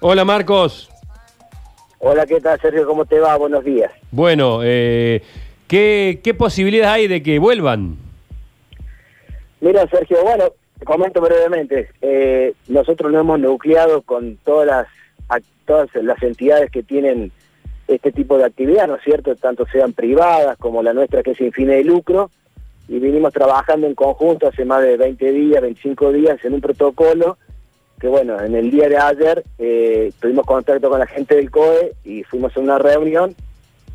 Hola Marcos. Hola, ¿qué tal Sergio? ¿Cómo te va? Buenos días. Bueno, eh, ¿qué, ¿qué posibilidades hay de que vuelvan? Mira Sergio, bueno, te comento brevemente. Eh, nosotros nos hemos nucleado con todas las, a- todas las entidades que tienen este tipo de actividad, ¿no es cierto? Tanto sean privadas como la nuestra que es sin fines de lucro. Y vinimos trabajando en conjunto hace más de 20 días, 25 días en un protocolo que bueno, en el día de ayer eh, tuvimos contacto con la gente del COE y fuimos a una reunión.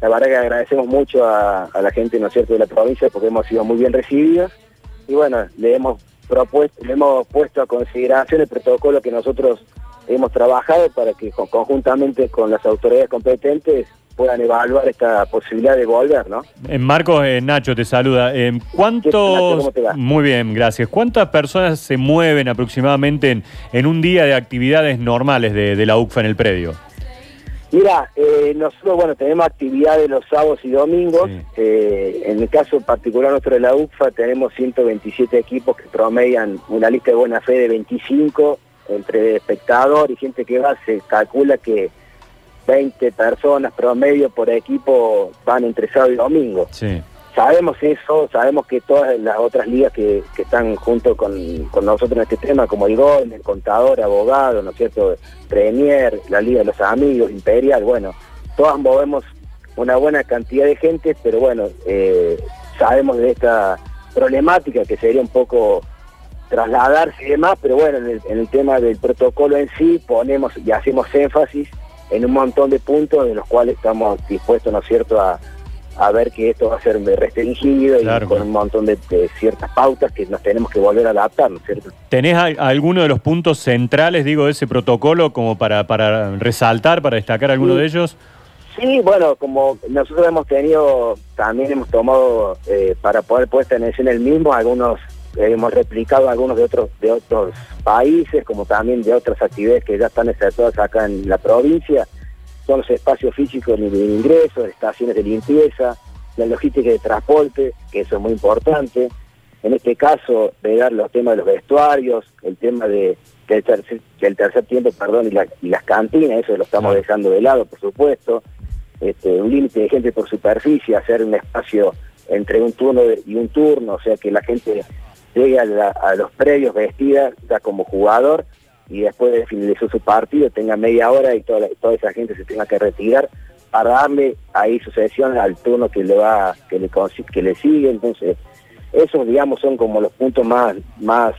La verdad que agradecemos mucho a, a la gente, ¿no es cierto?, de la provincia porque hemos sido muy bien recibidos. Y bueno, le hemos propuesto, le hemos puesto a consideración el protocolo que nosotros hemos trabajado para que con- conjuntamente con las autoridades competentes puedan evaluar esta posibilidad de volver, ¿no? Marcos, eh, Nacho te saluda. Eh. ¿Cuántos? ¿Cómo te va? Muy bien, gracias. ¿Cuántas personas se mueven aproximadamente en, en un día de actividades normales de, de la UCFA en el predio? Mira, eh, nosotros, bueno, tenemos actividades los sábados y domingos. Sí. Eh, en el caso particular nuestro de la UFA, tenemos 127 equipos que promedian una lista de buena fe de 25. Entre espectador y gente que va, se calcula que 20 personas promedio por equipo van entre sábado y domingo. Sí. Sabemos eso, sabemos que todas las otras ligas que, que están junto con, con nosotros en este tema, como el Gol, el Contador, Abogado, ¿no es cierto? Premier, la Liga de los Amigos, Imperial, bueno, todas movemos una buena cantidad de gente, pero bueno, eh, sabemos de esta problemática que sería un poco trasladarse y demás, pero bueno, en el, en el tema del protocolo en sí ponemos y hacemos énfasis en un montón de puntos de los cuales estamos dispuestos, ¿no es cierto?, a, a ver que esto va a ser restringido Claro, y con un montón de, de ciertas pautas que nos tenemos que volver a adaptar, ¿no es cierto? ¿Tenés a- alguno de los puntos centrales, digo, de ese protocolo como para, para resaltar, para destacar alguno Sí. de ellos? Sí, bueno, como nosotros hemos tenido, también hemos tomado eh, para poder puesta en escena el mismo, algunos hemos replicado algunos de otros de otros países, como también de otras actividades que ya están efectuadas acá en la provincia, son los espacios físicos de ingreso, estaciones de limpieza, la logística de transporte, que eso es muy importante. En este caso, ver los temas de los vestuarios, el tema de que el tercer, tiempo, perdón, y, la- y las cantinas, eso lo estamos Claro. dejando de lado, por supuesto. Este, un límite de gente por superficie, hacer un espacio entre un turno y un turno, o sea que la gente llegue a, la- los predios vestida ya como jugador y después de finalizar su partido tenga media hora y toda, la- toda esa gente se tenga que retirar para darle ahí sucesión al turno que le va que le que le sigue. Entonces esos digamos son como los puntos más más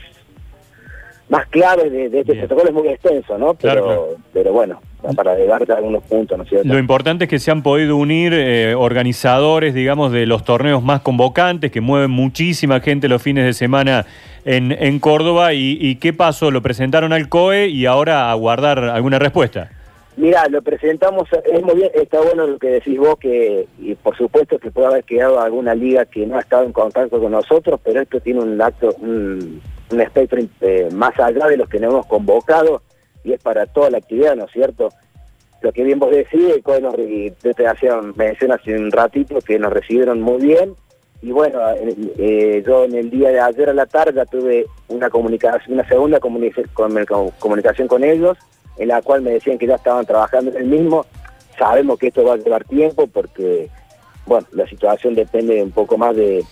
más claves de, de este Bien. protocolo es muy extenso no pero Claro, claro. pero bueno para darte algunos puntos no es cierto Lo importante es que se han podido unir eh, organizadores, digamos, de los torneos más convocantes, que mueven muchísima gente los fines de semana en, en Córdoba. Y, y qué pasó? Lo presentaron al COE y ahora a guardar alguna respuesta. Mira, lo presentamos, es muy bien, está bueno lo que decís vos, que y por supuesto que puede haber quedado alguna liga que no ha estado en contacto con nosotros, pero esto tiene un acto, un, un espectro eh, más allá de los que nos hemos convocado y es para toda la actividad, ¿no es cierto? Lo que bien vos decís, nos yo te hacía mención hace un ratito que nos recibieron muy bien y bueno, eh, yo en el día de ayer a la tarde tuve una comunicación, una segunda comunicación con ellos, en la cual me decían que ya estaban trabajando en el mismo. Sabemos que esto va a llevar tiempo porque, bueno, la situación depende un poco más de,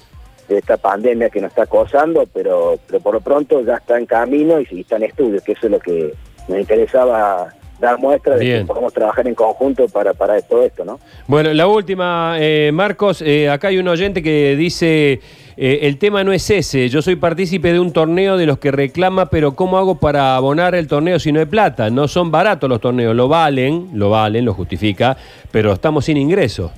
de esta pandemia que nos está acosando, pero, pero por lo pronto ya está en camino y, y está en estudio, que eso es lo que nos interesaba dar muestra de Bien. que podemos trabajar en conjunto para, para todo esto, ¿no? Bueno, la última, eh, Marcos, eh, acá hay un oyente que dice, eh, el tema no es ese, yo soy partícipe de un torneo de los que reclama, pero ¿cómo hago para abonar el torneo si no hay plata? No son baratos los torneos, lo valen, lo valen, lo justifica, pero estamos sin ingreso.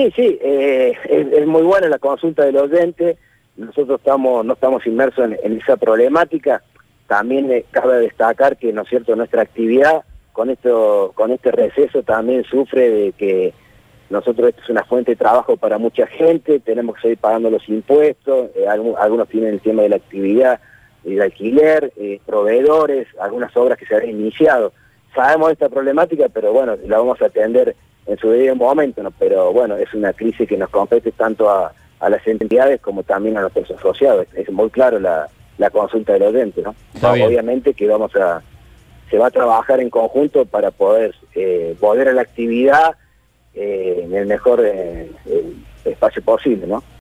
Sí, sí, eh, es, muy buena la consulta del oyente. Nosotros estamos no estamos inmersos en, esa problemática. También eh, cabe destacar que, ¿no es cierto?, nuestra actividad con esto con este receso también sufre de que nosotros esto es una fuente de trabajo para mucha gente, tenemos que seguir pagando los impuestos, eh, algu- algunos tienen el tema de la actividad y de alquiler, proveedores, algunas obras que se han iniciado. Sabemos esta problemática, pero bueno, la vamos a atender en su debido momento, ¿no? pero bueno, es una crisis que nos compete tanto a, a las entidades como también a nuestros asociados. Es muy claro la, la consulta del oyente, ¿no? Obviamente que vamos a se va a trabajar en conjunto para poder eh, volver a la actividad eh, en el mejor eh, espacio posible, ¿no?